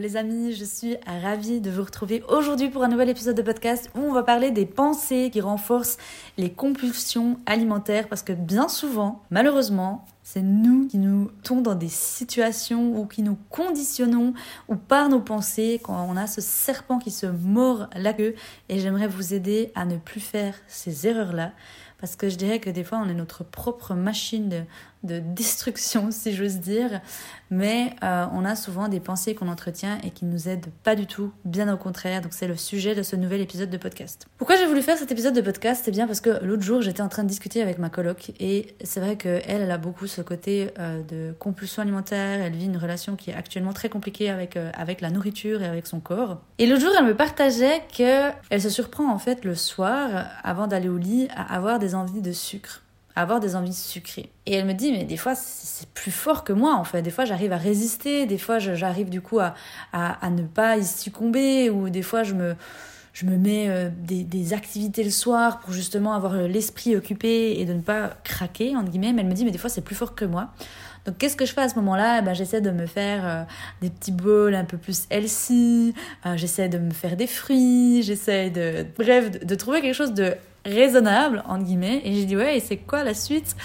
Les amis, je suis ravie de vous retrouver aujourd'hui pour un nouvel épisode de podcast où on va parler des pensées qui renforcent les compulsions alimentaires parce que bien souvent, malheureusement, c'est nous qui nous tombons dans des situations ou qui nous conditionnons ou par nos pensées quand on a ce serpent qui se mord la queue et j'aimerais vous aider à ne plus faire ces erreurs-là parce que je dirais que des fois on est notre propre machine de, de destruction, si j'ose dire, mais euh, on a souvent des pensées qu'on entretient et qui nous aident pas du tout, bien au contraire. Donc c'est le sujet de ce nouvel épisode de podcast. Pourquoi j'ai voulu faire cet épisode de podcast? C'est bien parce que l'autre jour j'étais en train de discuter avec ma coloc et c'est vrai qu'elle, elle a beaucoup ce côté euh, de compulsion alimentaire. Elle vit une relation qui est actuellement très compliquée avec euh, avec la nourriture et avec son corps. Et l'autre jour elle me partageait que elle se surprend en fait le soir avant d'aller au lit à avoir des envies de sucre avoir des envies sucrées. Et elle me dit, mais des fois, c'est plus fort que moi, en fait. Des fois, j'arrive à résister, des fois, j'arrive du coup à, à, ne pas y succomber, ou des fois, je me, je me mets euh, des, des, activités le soir pour justement avoir l'esprit occupé et de ne pas craquer, entre guillemets. Mais elle me dit, mais des fois, c'est plus fort que moi. Donc, qu'est-ce que je fais à ce moment-là? Eh ben, J'essaie de me faire euh, des petits bowls un peu plus healthy, euh, j'essaie de me faire des fruits, j'essaie de... Bref, de, trouver quelque chose de raisonnable, entre guillemets. Et j'ai dit, ouais, et c'est quoi la suite?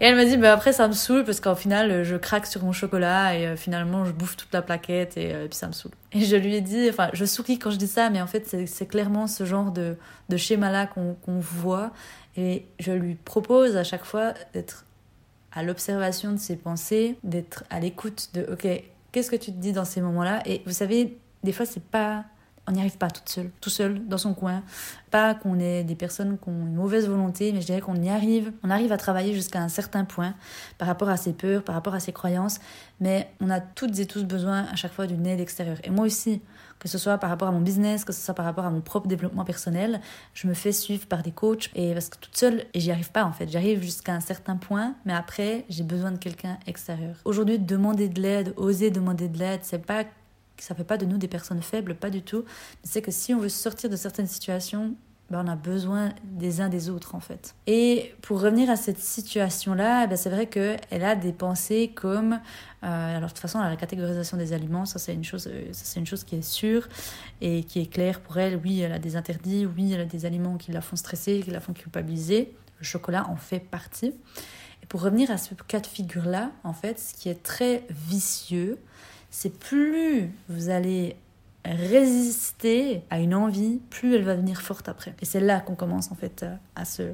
Et elle m'a dit, bah après, ça me saoule parce qu'en final, je craque sur mon chocolat et euh, finalement, je bouffe toute la plaquette et, puis ça me saoule. Et je lui ai dit, enfin, je souris quand je dis ça, mais en fait, c'est clairement ce genre de, de schéma-là qu'on voit. Et je lui propose à chaque fois d'être à l'observation de ses pensées, d'être à l'écoute de, ok, qu'est-ce que tu te dis dans ces moments-là? Et vous savez, des fois, c'est pas on n'y arrive pas toute seule, tout seul, dans son coin. Pas qu'on est des personnes qui ont une mauvaise volonté, mais je dirais qu'on y arrive. On arrive à travailler jusqu'à un certain point par rapport à ses peurs, par rapport à ses croyances, mais on a toutes et tous besoin à chaque fois d'une aide extérieure. Et moi aussi, que ce soit par rapport à mon business, que ce soit par rapport à mon propre développement personnel, je me fais suivre par des coachs et parce que toute seule, et j'y arrive pas en fait, j'arrive jusqu'à un certain point, mais après, j'ai besoin de quelqu'un extérieur. Aujourd'hui, demander de l'aide, oser demander de l'aide, c'est pas ça fait pas de nous des personnes faibles, pas du tout. C'est que si on veut sortir de certaines situations, ben on a besoin des uns des autres en fait. Et pour revenir à cette situation-là, ben c'est vrai qu'elle a des pensées comme, euh, alors de toute façon la catégorisation des aliments, ça c'est une chose, euh, c'est une chose qui est sûre et qui est claire pour elle. Oui, elle a des interdits, oui, elle a des aliments qui la font stresser, qui la font culpabiliser. Le chocolat en fait partie. Et pour revenir à ce cas de figure-là, en fait, ce qui est très vicieux, c'est plus vous allez résister à une envie, plus elle va venir forte après. Et c'est là qu'on commence en fait à se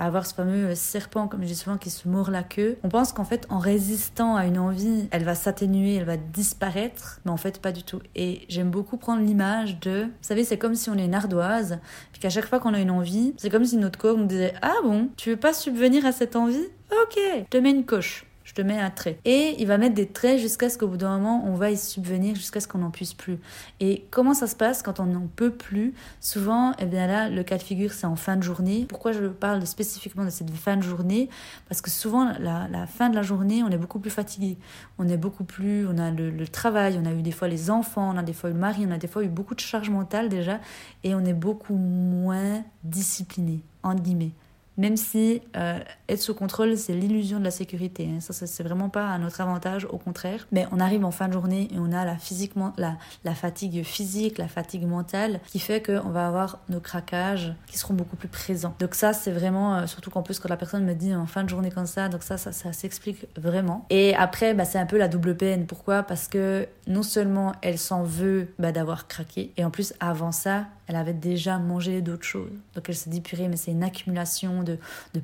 à avoir ce fameux serpent, comme je dis souvent, qui se mord la queue. On pense qu'en fait, en résistant à une envie, elle va s'atténuer, elle va disparaître, mais en fait, pas du tout. Et j'aime beaucoup prendre l'image de, vous savez, c'est comme si on est une ardoise, puis qu'à chaque fois qu'on a une envie, c'est comme si notre corps nous disait, ah bon, tu veux pas subvenir à cette envie? Ok, je te mets une coche je te mets un trait. Et il va mettre des traits jusqu'à ce qu'au bout d'un moment, on va y subvenir, jusqu'à ce qu'on n'en puisse plus. Et comment ça se passe quand on n'en peut plus? Souvent, eh bien là, le cas de figure, c'est en fin de journée. Pourquoi je parle spécifiquement de cette fin de journée? Parce que souvent, la, fin de la journée, on est beaucoup plus fatigué. On est beaucoup plus... On a le, le, travail, on a eu des fois les enfants, on a des fois eu le mari, on a des fois eu beaucoup de charge mentale déjà, et on est beaucoup moins discipliné, entre guillemets même si euh, être sous contrôle, c'est l'illusion de la sécurité. Hein. Ça, c'est vraiment pas à notre avantage, au contraire. Mais on arrive en fin de journée et on a la, fatigue physique, la fatigue mentale, qui fait qu'on va avoir nos craquages qui seront beaucoup plus présents. Donc ça, c'est vraiment, euh, surtout qu'en plus, quand la personne me dit en fin de journée comme ça, donc ça, ça, s'explique vraiment. Et après, bah, c'est un peu la double peine. Pourquoi? Parce que non seulement elle s'en veut bah, d'avoir craqué, et en plus, avant ça, elle avait déjà mangé d'autres choses. Donc elle s'est dit, purée, mais c'est une accumulation de,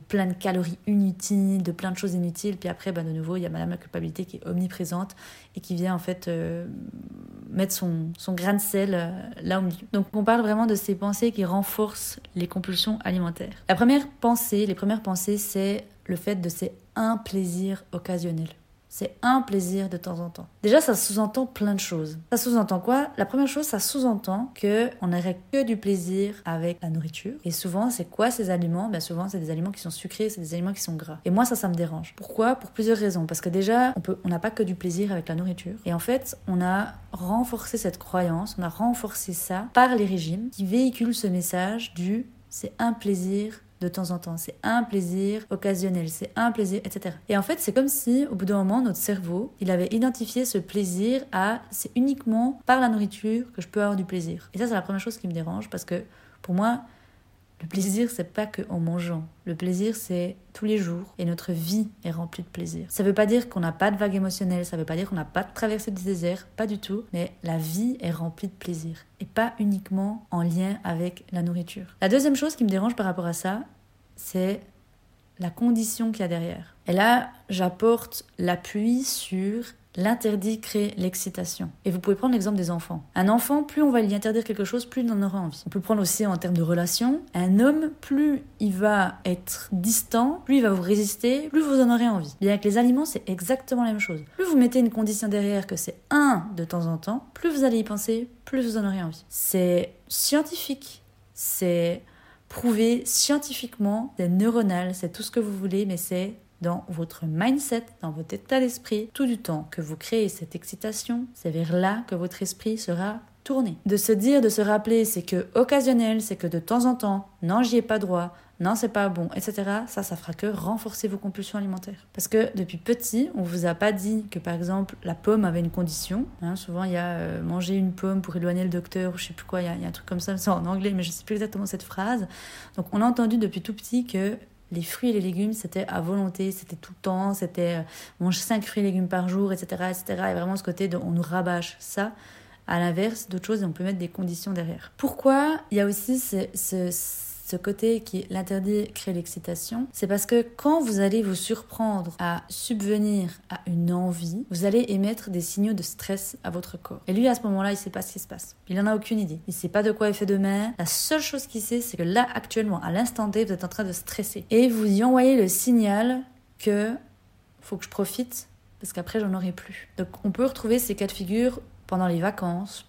plein de calories inutiles, de plein de choses inutiles. Puis après, bah, de nouveau, il y a Madame la culpabilité qui est omniprésente et qui vient en fait euh, mettre son, grain de sel euh, là au milieu. Donc on parle vraiment de ces pensées qui renforcent les compulsions alimentaires. La première pensée, les premières pensées, c'est le fait de c'est un plaisir occasionnel. C'est un plaisir de temps en temps. Déjà, ça sous-entend plein de choses. Ça sous-entend quoi? La première chose, ça sous-entend que on n'aurait que du plaisir avec la nourriture. Et souvent, c'est quoi ces aliments? Bien souvent, c'est des aliments qui sont sucrés, c'est des aliments qui sont gras. Et moi, ça, ça me dérange. Pourquoi? Pour plusieurs raisons. Parce que déjà, on peut, on n'a pas que du plaisir avec la nourriture. Et en fait, on a renforcé cette croyance, on a renforcé ça par les régimes qui véhiculent ce message du c'est un plaisir de temps en temps. C'est un plaisir occasionnel, c'est un plaisir, etc. Et en fait, c'est comme si, au bout d'un moment, notre cerveau, il avait identifié ce plaisir à c'est uniquement par la nourriture que je peux avoir du plaisir. Et ça, c'est la première chose qui me dérange parce que pour moi, le plaisir, c'est pas que en mangeant. Le plaisir, c'est tous les jours. Et notre vie est remplie de plaisir. Ça veut pas dire qu'on n'a pas de vague émotionnelle, ça veut pas dire qu'on n'a pas de traversée du désert, pas du tout. Mais la vie est remplie de plaisir. Et pas uniquement en lien avec la nourriture. La deuxième chose qui me dérange par rapport à ça, c'est la condition qu'il y a derrière. Et là, j'apporte l'appui sur L'interdit crée l'excitation. Et vous pouvez prendre l'exemple des enfants. Un enfant, plus on va lui interdire quelque chose, plus il en aura envie. On peut prendre aussi en termes de relation. Un homme, plus il va être distant, plus il va vous résister, plus vous en aurez envie. Bien avec les aliments, c'est exactement la même chose. Plus vous mettez une condition derrière que c'est un de temps en temps, plus vous allez y penser, plus vous en aurez envie. C'est scientifique. C'est prouvé scientifiquement, c'est neuronal, c'est tout ce que vous voulez, mais c'est dans votre mindset, dans votre état d'esprit, tout du temps que vous créez cette excitation, c'est vers là que votre esprit sera tourné. De se dire, de se rappeler, c'est que occasionnel, c'est que de temps en temps, non, j'y ai pas droit, non, c'est pas bon, etc. Ça, ça fera que renforcer vos compulsions alimentaires. Parce que depuis petit, on vous a pas dit que par exemple la pomme avait une condition. Hein, souvent, il y a euh, manger une pomme pour éloigner le docteur ou je sais plus quoi. Il y, a un truc comme ça, c'est en anglais, mais je sais plus exactement cette phrase. Donc, on a entendu depuis tout petit que les fruits et les légumes, c'était à volonté, c'était tout le temps, c'était euh, mange 5 fruits et légumes par jour, etc., etc. Et vraiment ce côté de on nous rabâche ça. À l'inverse, d'autres choses, et on peut mettre des conditions derrière. Pourquoi il y a aussi ce, ce ce côté qui l'interdit crée l'excitation, c'est parce que quand vous allez vous surprendre à subvenir à une envie, vous allez émettre des signaux de stress à votre corps. Et lui, à ce moment-là, il sait pas ce qui se passe. Il n'en a aucune idée. Il sait pas de quoi il fait demain. La seule chose qu'il sait, c'est que là, actuellement, à l'instant T, vous êtes en train de stresser. Et vous y envoyez le signal que faut que je profite parce qu'après, j'en aurai plus. Donc, on peut retrouver ces cas de figure pendant les vacances,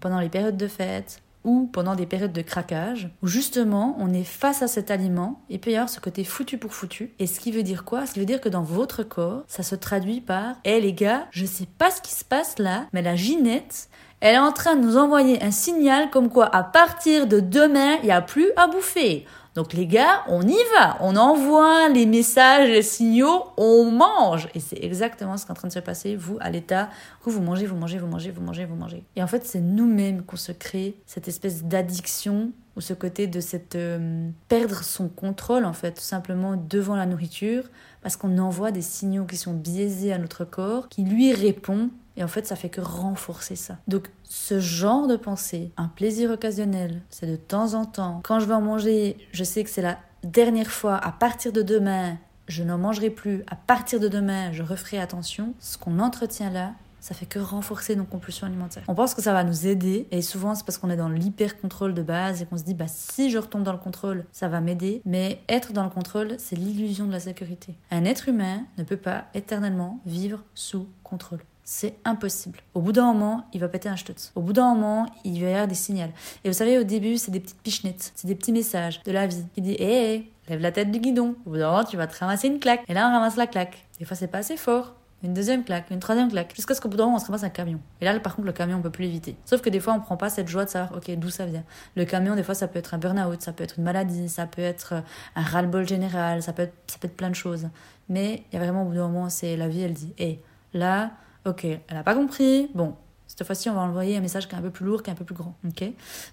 pendant les périodes de fête, ou pendant des périodes de craquage, où justement on est face à cet aliment, et peut y avoir ce côté foutu pour foutu. Et ce qui veut dire quoi? Ce qui veut dire que dans votre corps, ça se traduit par hey les gars, je sais pas ce qui se passe là, mais la Ginette, elle est en train de nous envoyer un signal comme quoi à partir de demain, il n'y a plus à bouffer. Donc les gars, on y va, on envoie les messages, les signaux, on mange. Et c'est exactement ce qui est en train de se passer, vous, à l'état où vous mangez, vous mangez, vous mangez, vous mangez, vous mangez. Et en fait, c'est nous-mêmes qu'on se crée cette espèce d'addiction ou ce côté de cette euh, perdre son contrôle en fait tout simplement devant la nourriture parce qu'on envoie des signaux qui sont biaisés à notre corps qui lui répond et en fait, ça fait que renforcer ça. Donc, ce genre de pensée, un plaisir occasionnel, c'est de temps en temps. Quand je vais en manger, je sais que c'est la dernière fois. À partir de demain, je n'en mangerai plus. À partir de demain, je referai attention. Ce qu'on entretient là, ça fait que renforcer nos compulsions alimentaires. On pense que ça va nous aider et souvent c'est parce qu'on est dans l'hyper-contrôle de base et qu'on se dit bah si je retombe dans le contrôle, ça va m'aider. Mais être dans le contrôle, c'est l'illusion de la sécurité. Un être humain ne peut pas éternellement vivre sous contrôle. C'est impossible. Au bout d'un moment, il va péter un stutz. Au bout d'un moment, il va y avoir des signaux. Et vous savez, au début, c'est des petites pichenettes, c'est des petits messages de la vie qui dit Hé, lève la tête du guidon. Au bout d'un moment, tu vas te ramasser une claque. Et là, on ramasse la claque. Des fois, c'est pas assez fort. Une deuxième claque, une troisième claque, jusqu'à ce qu'au bout d'un moment, on se ramasse un camion. Et là, par contre, le camion, on peut plus l'éviter. Sauf que des fois, on prend pas cette joie de savoir, ok, d'où ça vient. Le camion, des fois, ça peut être un burn-out, ça peut être une maladie, ça peut être un ras-le-bol général, ça peut être, ça peut être plein de choses. Mais il y a vraiment, au bout d'un moment, c'est la vie, elle dit, hé, là, Ok, elle n'a pas compris. Bon, cette fois-ci, on va envoyer un message qui est un peu plus lourd, qui est un peu plus grand. Ok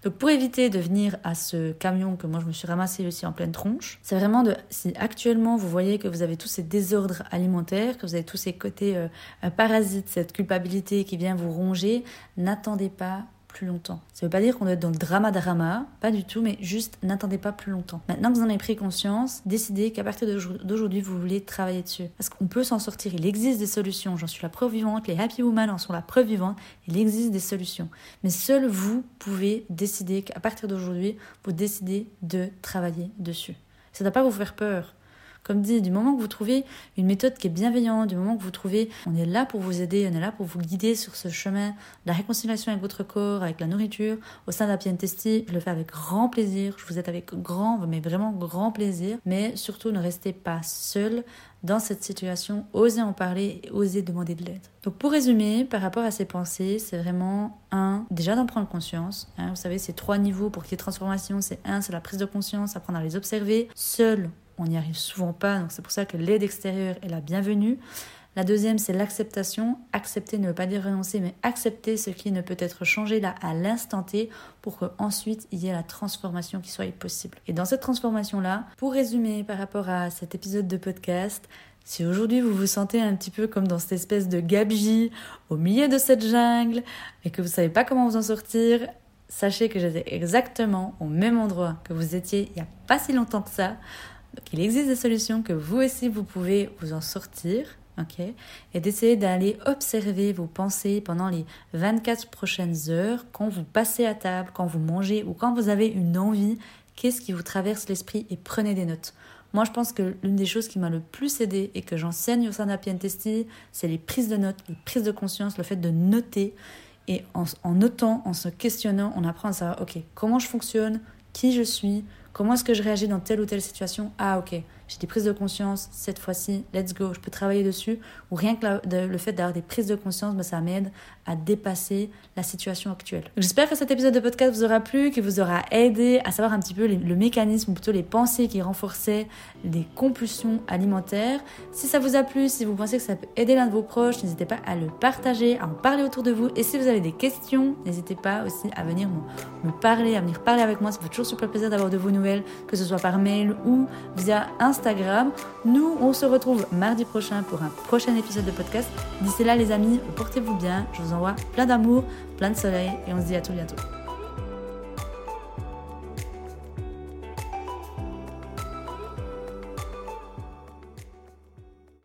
Donc, pour éviter de venir à ce camion que moi je me suis ramassé aussi en pleine tronche, c'est vraiment de. Si actuellement vous voyez que vous avez tous ces désordres alimentaires, que vous avez tous ces côtés euh, parasites, cette culpabilité qui vient vous ronger, n'attendez pas longtemps. Ça veut pas dire qu'on doit être dans le drama drama, pas du tout, mais juste n'attendez pas plus longtemps. Maintenant que vous en avez pris conscience, décidez qu'à partir d'aujourd'hui, vous voulez travailler dessus. Parce qu'on peut s'en sortir, il existe des solutions, j'en suis la preuve vivante, les Happy Women en sont la preuve vivante, il existe des solutions. Mais seul vous pouvez décider qu'à partir d'aujourd'hui, vous décidez de travailler dessus. Ça ne doit pas vous faire peur Comme dit, du moment que vous trouvez une méthode qui est bienveillante, du moment que vous trouvez, on est là pour vous aider, on est là pour vous guider sur ce chemin de la réconciliation avec votre corps, avec la nourriture, au sein de la Testy, je le fais avec grand plaisir, je vous aide avec grand, mais vraiment grand plaisir, mais surtout ne restez pas seul dans cette situation, osez en parler et osez demander de l'aide. Donc pour résumer, par rapport à ces pensées, c'est vraiment un, déjà d'en prendre conscience. Hein. vous savez, c'est trois niveaux pour qu'il y ait transformation. C'est un, c'est la prise de conscience, apprendre à les observer. Seul, on n'y arrive souvent pas, donc c'est pour ça que l'aide extérieure est la bienvenue. La deuxième, c'est l'acceptation. Accepter ne veut pas dire renoncer, mais accepter ce qui ne peut être changé là à l'instant T pour qu'ensuite il y ait la transformation qui soit possible. Et dans cette transformation-là, pour résumer par rapport à cet épisode de podcast, si aujourd'hui vous vous sentez un petit peu comme dans cette espèce de gabegie au milieu de cette jungle et que vous ne savez pas comment vous en sortir, sachez que j'étais exactement au même endroit que vous étiez il n'y a pas si longtemps que ça. Donc il existe des solutions que vous aussi vous pouvez vous en sortir ok Et d'essayer d'aller observer vos pensées pendant les 24 prochaines heures, quand vous passez à table, quand vous mangez ou quand vous avez une envie, qu'est-ce qui vous traverse l'esprit et prenez des notes. Moi, je pense que l'une des choses qui m'a le plus aidé et que j'enseigne au sein d'Apientesti, c'est les prises de notes, les prises de conscience, le fait de noter. Et en, en notant, en se questionnant, on apprend à savoir, ok, comment je fonctionne, qui je suis, comment est-ce que je réagis dans telle ou telle situation? Ah, ok, j'ai des prises de conscience, cette fois-ci, let's go, je peux travailler dessus. Ou rien que le fait d'avoir des prises de conscience, ben, ça m'aide à dépasser la situation actuelle. J'espère que cet épisode de podcast vous aura plu, qu'il vous aura aidé à savoir un petit peu le mécanisme, ou plutôt les pensées qui renforçaient les compulsions alimentaires. Si ça vous a plu, si vous pensez que ça peut aider l'un de vos proches, n'hésitez pas à le partager, à en parler autour de vous. Et si vous avez des questions, n'hésitez pas aussi à venir me, parler, à venir parler avec moi. Ça fait toujours super plaisir d'avoir de vos nouvelles, que ce soit par mail ou via Instagram. Nous, on se retrouve mardi prochain pour un prochain épisode de podcast. D'ici là, les amis, portez-vous bien. Je vous envoie plein d'amour, plein de soleil et on se dit à tout bientôt.